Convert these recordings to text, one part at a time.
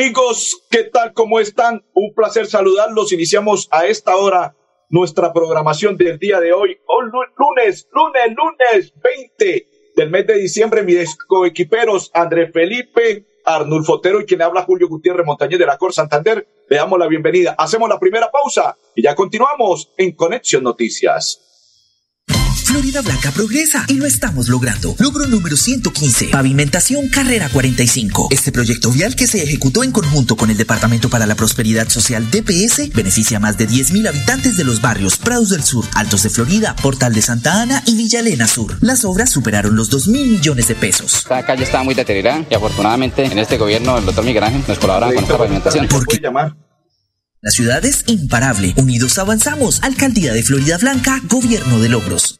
Amigos, ¿qué tal? ¿Cómo están? Un placer saludarlos. Iniciamos a esta hora nuestra programación del día de hoy. Hoy lunes, lunes, lunes 20 del mes de diciembre. Mis coequiperos André Felipe, Arnulfo Otero y quien habla Julio Gutiérrez Montañez de la Cor Santander. Le damos la bienvenida. Hacemos la primera pausa y ya continuamos en Conexión Noticias. Florida Blanca progresa y lo estamos logrando. Logro número 115. Pavimentación Carrera 45. Este proyecto vial que se ejecutó en conjunto con el Departamento para la Prosperidad Social DPS beneficia a más de 10.000 habitantes de los barrios Prados del Sur, Altos de Florida, Portal de Santa Ana y Villa Elena Sur. Las obras superaron los 2.000 millones de pesos. Esta calle estaba muy deteriorada y afortunadamente en este gobierno el doctor Miguel Ángel nos colabora con esta pavimentación. ¿Por qué llamar? La ciudad es imparable. Unidos avanzamos. Alcaldía de Florida Blanca, Gobierno de Logros.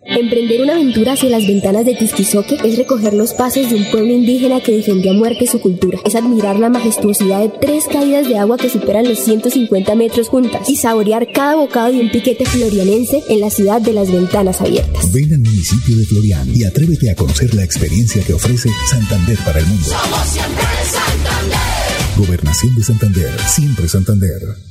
Emprender una aventura hacia las ventanas de Tisquizoque es recoger los pasos de un pueblo indígena que defendió a muerte su cultura. Es admirar la majestuosidad de tres caídas de agua que superan los 150 metros juntas y saborear cada bocado de un piquete florianense en la ciudad de las ventanas abiertas. Ven al municipio de Florian y atrévete a conocer la experiencia que ofrece Santander para el mundo. Somos siempre Santander. Gobernación de Santander, siempre Santander.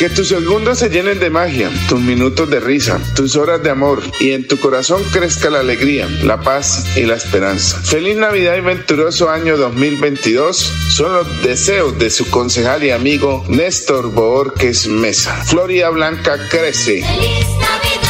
Que tus segundos se llenen de magia, tus minutos de risa, tus horas de amor y en tu corazón crezca la alegría, la paz y la esperanza. Feliz Navidad y venturoso año 2022 son los deseos de su concejal y amigo Néstor Boorques Mesa. Florida Blanca crece. Feliz Navidad,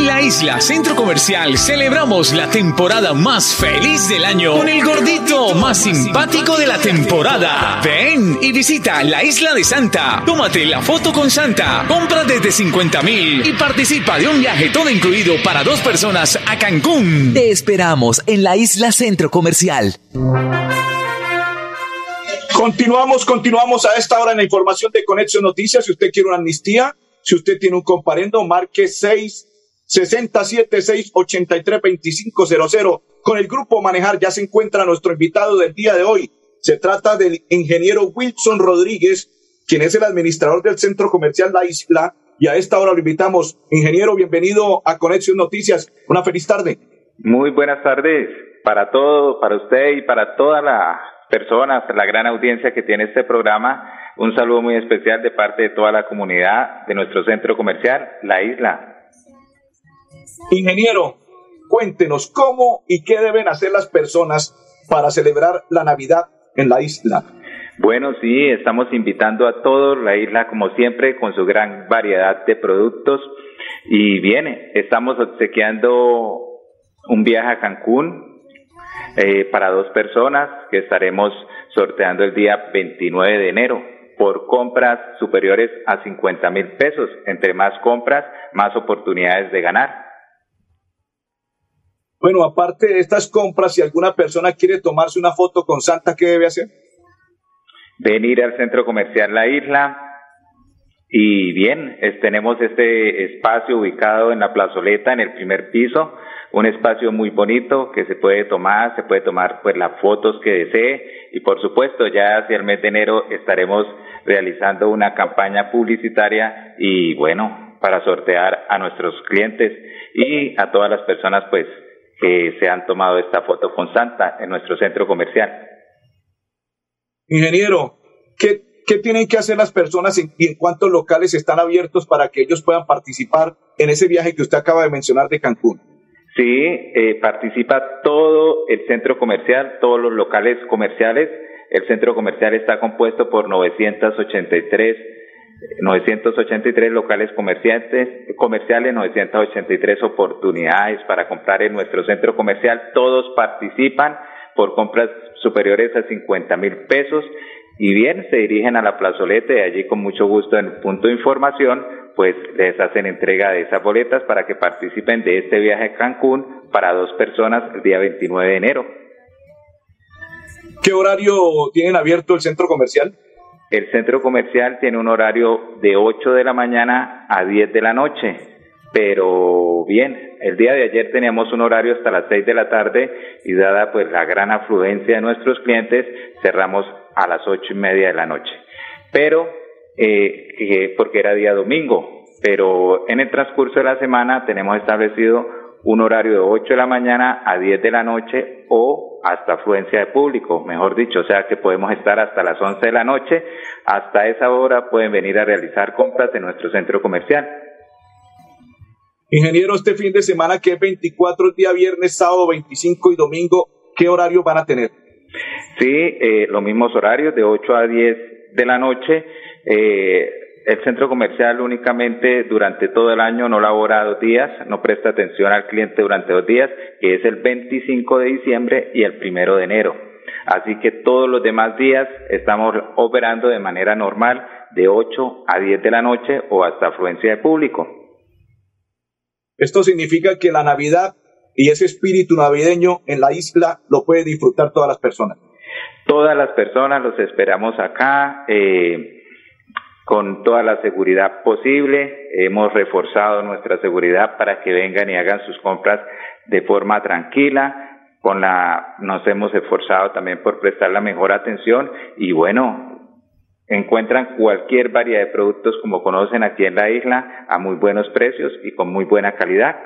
En la isla Centro Comercial celebramos la temporada más feliz del año con el gordito más simpático de la temporada. Ven y visita la isla de Santa. Tómate la foto con Santa. Compra desde 50 mil y participa de un viaje todo incluido para dos personas a Cancún. Te esperamos en la isla Centro Comercial. Continuamos, continuamos a esta hora en la información de Conexión Noticias. Si usted quiere una amnistía, si usted tiene un comparendo, marque 6 67 683 2500. Con el grupo Manejar ya se encuentra nuestro invitado del día de hoy. Se trata del ingeniero Wilson Rodríguez, quien es el administrador del centro comercial La Isla. Y a esta hora lo invitamos. Ingeniero, bienvenido a Conexión Noticias. Una feliz tarde. Muy buenas tardes para todo, para usted y para todas las personas, la gran audiencia que tiene este programa. Un saludo muy especial de parte de toda la comunidad de nuestro centro comercial, La Isla. Ingeniero, cuéntenos cómo y qué deben hacer las personas para celebrar la Navidad en la isla. Bueno, sí, estamos invitando a todos la isla, como siempre, con su gran variedad de productos. Y bien, estamos obsequiando un viaje a Cancún eh, para dos personas que estaremos sorteando el día 29 de enero por compras superiores a 50 mil pesos. Entre más compras, más oportunidades de ganar. Bueno, aparte de estas compras, si alguna persona quiere tomarse una foto con Santa, ¿qué debe hacer? venir al centro comercial La Isla. Y bien, tenemos este espacio ubicado en la plazoleta, en el primer piso, un espacio muy bonito que se puede tomar, se puede tomar pues las fotos que desee y por supuesto ya hacia el mes de enero estaremos realizando una campaña publicitaria y bueno, para sortear a nuestros clientes y a todas las personas pues que se han tomado esta foto con Santa en nuestro centro comercial. Ingeniero, ¿qué, qué tienen que hacer las personas en- y en cuántos locales están abiertos para que ellos puedan participar en ese viaje que usted acaba de mencionar de Cancún? Sí, eh, participa todo el centro comercial, todos los locales comerciales. El centro comercial está compuesto por 983, eh, 983 locales comerciantes, comerciales, 983 oportunidades para comprar en nuestro centro comercial. Todos participan por compras superiores a 50 mil pesos y bien se dirigen a la plazoleta y allí con mucho gusto en el punto de información pues les hacen entrega de esas boletas para que participen de este viaje a Cancún para dos personas el día 29 de enero. ¿Qué horario tienen abierto el centro comercial? El centro comercial tiene un horario de 8 de la mañana a 10 de la noche pero bien, el día de ayer teníamos un horario hasta las 6 de la tarde y dada pues la gran afluencia de nuestros clientes, cerramos a las ocho y media de la noche. Pero, eh, porque era día domingo, pero en el transcurso de la semana tenemos establecido un horario de 8 de la mañana a 10 de la noche o hasta afluencia de público, mejor dicho, o sea que podemos estar hasta las 11 de la noche, hasta esa hora pueden venir a realizar compras en nuestro centro comercial. Ingeniero, este fin de semana que es 24 día viernes, sábado 25 y domingo, ¿qué horario van a tener? Sí, eh, los mismos horarios de 8 a 10 de la noche. Eh, el centro comercial únicamente durante todo el año no labora dos días, no presta atención al cliente durante dos días, que es el 25 de diciembre y el primero de enero. Así que todos los demás días estamos operando de manera normal de 8 a 10 de la noche o hasta afluencia de público. Esto significa que la Navidad y ese espíritu navideño en la isla lo puede disfrutar todas las personas. Todas las personas los esperamos acá. Eh, con toda la seguridad posible. Hemos reforzado nuestra seguridad para que vengan y hagan sus compras de forma tranquila. Con la, nos hemos esforzado también por prestar la mejor atención y bueno, encuentran cualquier variedad de productos como conocen aquí en la isla a muy buenos precios y con muy buena calidad.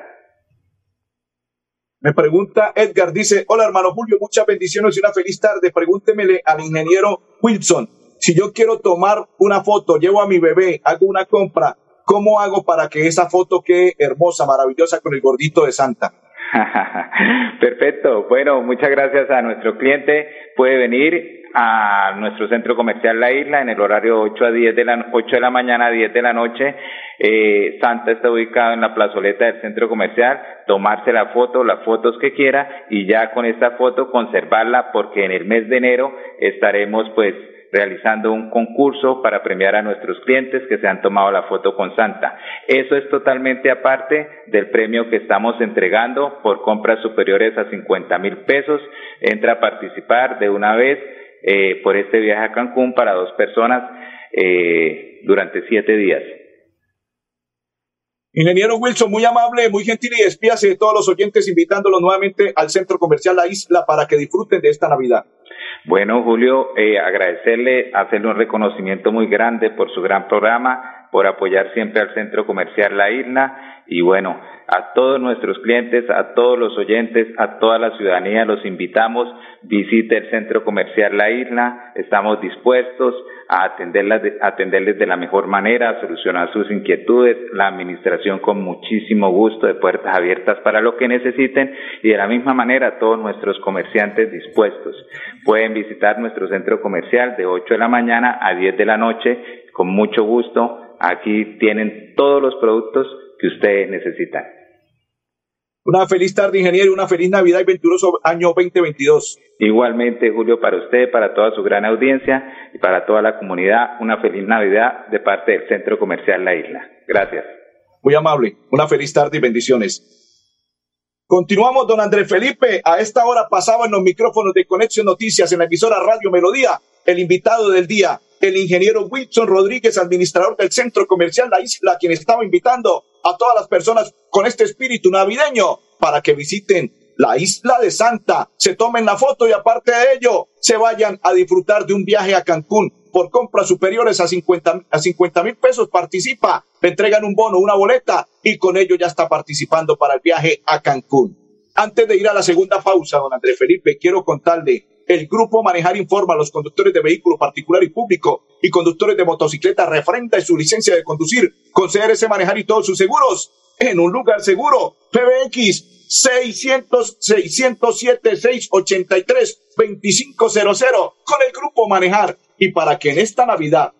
Me pregunta Edgar, dice, hola hermano Julio, muchas bendiciones y una feliz tarde. Pregúntemele al ingeniero Wilson si yo quiero tomar una foto, llevo a mi bebé, hago una compra, ¿cómo hago para que esa foto quede hermosa, maravillosa con el gordito de Santa? Perfecto. Bueno, muchas gracias a nuestro cliente. Puede venir a nuestro centro comercial La Isla en el horario 8 a 10 de la 8 de la mañana a 10 de la noche. Eh, Santa está ubicado en la plazoleta del centro comercial, tomarse la foto, las fotos que quiera y ya con esta foto conservarla porque en el mes de enero estaremos pues realizando un concurso para premiar a nuestros clientes que se han tomado la foto con Santa. Eso es totalmente aparte del premio que estamos entregando por compras superiores a 50 mil pesos. Entra a participar de una vez eh, por este viaje a Cancún para dos personas eh, durante siete días. Ingeniero Wilson, muy amable, muy gentil y despíase de todos los oyentes, invitándolos nuevamente al Centro Comercial La Isla para que disfruten de esta Navidad. Bueno, Julio, eh, agradecerle, hacerle un reconocimiento muy grande por su gran programa, por apoyar siempre al Centro Comercial La Isla. Y bueno, a todos nuestros clientes, a todos los oyentes, a toda la ciudadanía los invitamos, visite el Centro Comercial La Isla, estamos dispuestos a atenderlas atenderles de la mejor manera, a solucionar sus inquietudes, la administración con muchísimo gusto de puertas abiertas para lo que necesiten y de la misma manera todos nuestros comerciantes dispuestos. Pueden visitar nuestro centro comercial de 8 de la mañana a 10 de la noche con mucho gusto. Aquí tienen todos los productos que ustedes necesitan. Una feliz tarde, ingeniero, una feliz Navidad y venturoso año 2022. Igualmente, Julio, para usted, para toda su gran audiencia y para toda la comunidad, una feliz Navidad de parte del Centro Comercial La Isla. Gracias. Muy amable. Una feliz tarde y bendiciones. Continuamos, don Andrés Felipe. A esta hora pasaba en los micrófonos de Conexión Noticias en la emisora Radio Melodía, el invitado del día, el ingeniero Wilson Rodríguez, administrador del Centro Comercial La Isla, quien estaba invitando a todas las personas con este espíritu navideño para que visiten la isla de Santa, se tomen la foto y aparte de ello, se vayan a disfrutar de un viaje a Cancún por compras superiores a 50 a 50 mil pesos. Participa, le entregan un bono, una boleta y con ello ya está participando para el viaje a Cancún. Antes de ir a la segunda pausa, don Andrés Felipe, quiero contarle el grupo Manejar informa a los conductores de vehículos particular y público y conductores de motocicleta refrenda su licencia de conducir con CRS Manejar y todos sus seguros en un lugar seguro. PBX 600 607 683 2500 con el grupo Manejar y para que en esta Navidad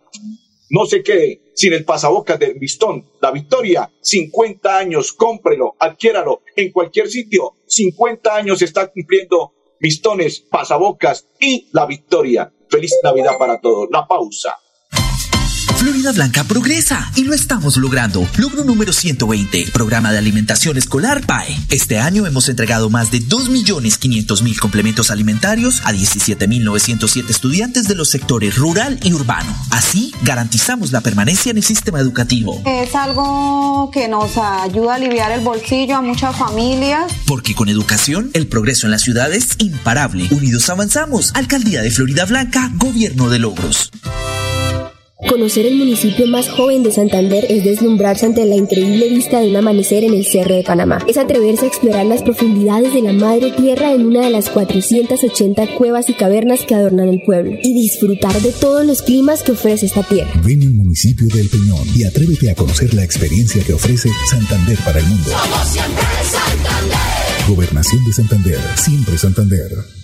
no se quede sin el pasabocas del Vistón, la victoria, 50 años, cómprelo, adquiéralo en cualquier sitio, 50 años está cumpliendo Vistones, pasabocas y la victoria. Feliz Navidad para todos. La pausa. Florida Blanca progresa y lo estamos logrando. Logro número 120, programa de alimentación escolar PAE. Este año hemos entregado más de 2.500.000 complementos alimentarios a 17.907 estudiantes de los sectores rural y urbano. Así garantizamos la permanencia en el sistema educativo. Es algo que nos ayuda a aliviar el bolsillo a muchas familias. Porque con educación, el progreso en la ciudad es imparable. Unidos avanzamos. Alcaldía de Florida Blanca, Gobierno de Logros. Conocer el municipio más joven de Santander es deslumbrarse ante la increíble vista de un amanecer en el Cerro de Panamá. Es atreverse a explorar las profundidades de la madre tierra en una de las 480 cuevas y cavernas que adornan el pueblo y disfrutar de todos los climas que ofrece esta tierra. Ven al municipio del Peñón y atrévete a conocer la experiencia que ofrece Santander para el mundo. Somos siempre Santander. Gobernación de Santander, siempre Santander.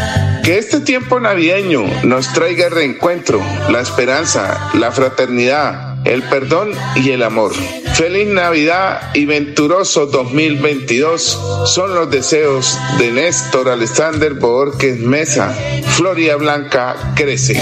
Que este tiempo navideño nos traiga el reencuentro, la esperanza, la fraternidad, el perdón y el amor. Feliz Navidad y venturoso 2022 son los deseos de Néstor Alexander Borges Mesa. Floria Blanca crece.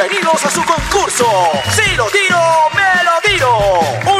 Bienvenidos a su concurso. Si lo tiro, me lo tiro.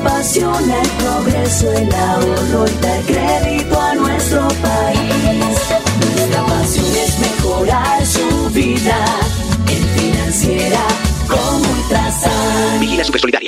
Apasiona el progreso, el ahorro y dar crédito a nuestro país. Nuestra pasión es mejorar su vida en financiera como Ultrasan. Vigila Supersolidaria,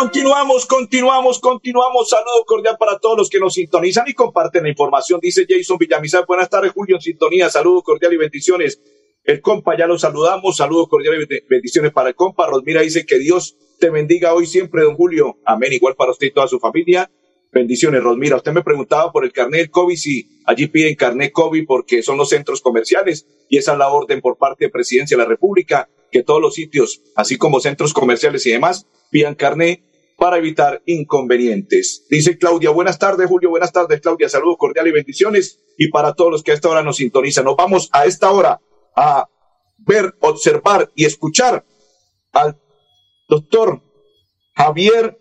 Continuamos, continuamos, continuamos. Saludo cordial para todos los que nos sintonizan y comparten la información. Dice Jason Villamizar. Buenas tardes, Julio, en sintonía. Saludo cordial y bendiciones. El compa, ya lo saludamos. Saludos cordiales y bendiciones para el compa. Rosmira dice que Dios te bendiga hoy siempre, don Julio. Amén. Igual para usted y toda su familia. Bendiciones, Rosmira. Usted me preguntaba por el carnet COVID, si allí piden carnet COVID porque son los centros comerciales y esa es la orden por parte de Presidencia de la República, que todos los sitios, así como centros comerciales y demás, pidan carnet para evitar inconvenientes. Dice Claudia, buenas tardes, Julio, buenas tardes, Claudia, saludos cordiales y bendiciones. Y para todos los que a esta hora nos sintonizan, nos vamos a esta hora a ver, observar y escuchar al doctor Javier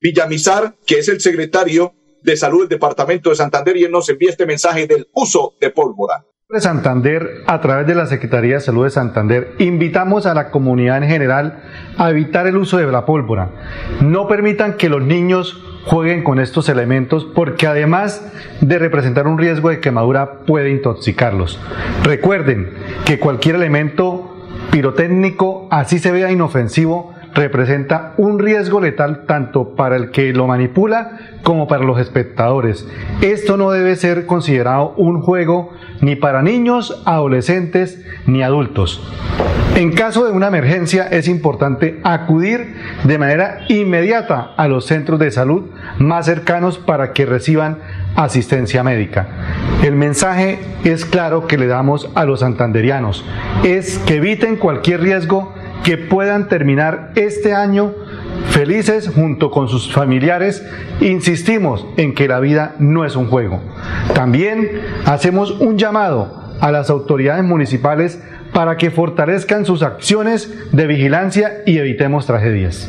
Villamizar, que es el secretario de salud del departamento de Santander, y él nos envía este mensaje del uso de pólvora de Santander, a través de la Secretaría de Salud de Santander, invitamos a la comunidad en general a evitar el uso de la pólvora. No permitan que los niños jueguen con estos elementos porque además de representar un riesgo de quemadura puede intoxicarlos. Recuerden que cualquier elemento pirotécnico, así se vea inofensivo, representa un riesgo letal tanto para el que lo manipula como para los espectadores. Esto no debe ser considerado un juego ni para niños, adolescentes ni adultos. En caso de una emergencia es importante acudir de manera inmediata a los centros de salud más cercanos para que reciban asistencia médica. El mensaje es claro que le damos a los santanderianos, es que eviten cualquier riesgo que puedan terminar este año felices junto con sus familiares, insistimos en que la vida no es un juego. También hacemos un llamado a las autoridades municipales para que fortalezcan sus acciones de vigilancia y evitemos tragedias.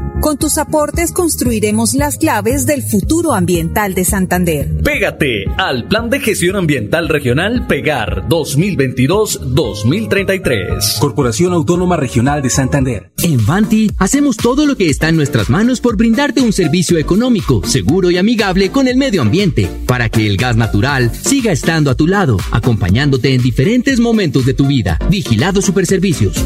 Con tus aportes construiremos las claves del futuro ambiental de Santander. Pégate al Plan de Gestión Ambiental Regional Pegar 2022-2033. Corporación Autónoma Regional de Santander. En Vanti hacemos todo lo que está en nuestras manos por brindarte un servicio económico, seguro y amigable con el medio ambiente, para que el gas natural siga estando a tu lado, acompañándote en diferentes momentos de tu vida. Vigilado Superservicios.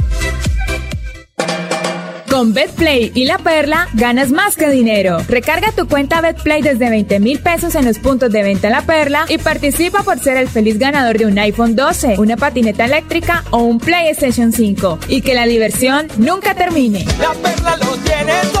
Con BetPlay y La Perla ganas más que dinero. Recarga tu cuenta BetPlay desde 20 mil pesos en los puntos de venta La Perla y participa por ser el feliz ganador de un iPhone 12, una patineta eléctrica o un PlayStation 5. Y que la diversión nunca termine. La Perla lo tiene todo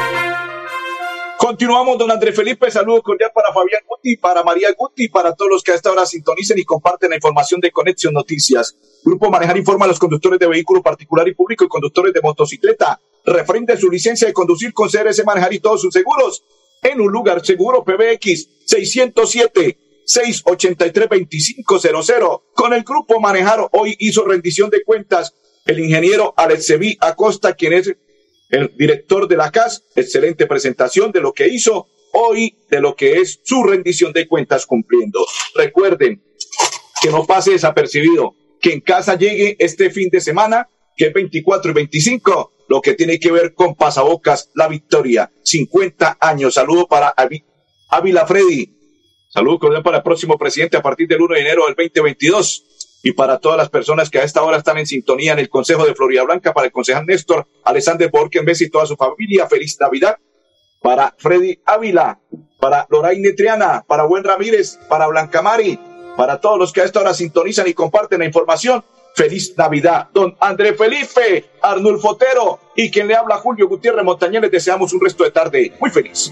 Continuamos, don Andrés Felipe. Saludos cordial para Fabián Guti, para María Guti, para todos los que a esta hora sintonicen y comparten la información de Conexión Noticias. Grupo Manejar informa a los conductores de vehículo particular y público y conductores de motocicleta. Referente a su licencia de conducir con CRS Manejar y todos sus seguros. En un lugar seguro, PBX 607 683 2500. Con el Grupo Manejar hoy hizo rendición de cuentas el ingeniero Alexevi Acosta, quien es el director de la CAS, excelente presentación de lo que hizo hoy, de lo que es su rendición de cuentas cumpliendo. Recuerden que no pase desapercibido, que en casa llegue este fin de semana, que es 24 y 25, lo que tiene que ver con Pasabocas, la victoria, 50 años. Saludo para Ávila Freddy, saludo cordial para el próximo presidente a partir del 1 de enero del 2022 y para todas las personas que a esta hora están en sintonía en el Consejo de Florida Blanca, para el concejal Néstor Alexander Borkenbes y toda su familia, feliz Navidad. Para Freddy Ávila, para Loraine Triana, para Buen Ramírez, para Blanca Mari, para todos los que a esta hora sintonizan y comparten la información. Feliz Navidad, don André Felipe, Arnulfo Otero y quien le habla Julio Gutiérrez Montañez, les deseamos un resto de tarde muy feliz.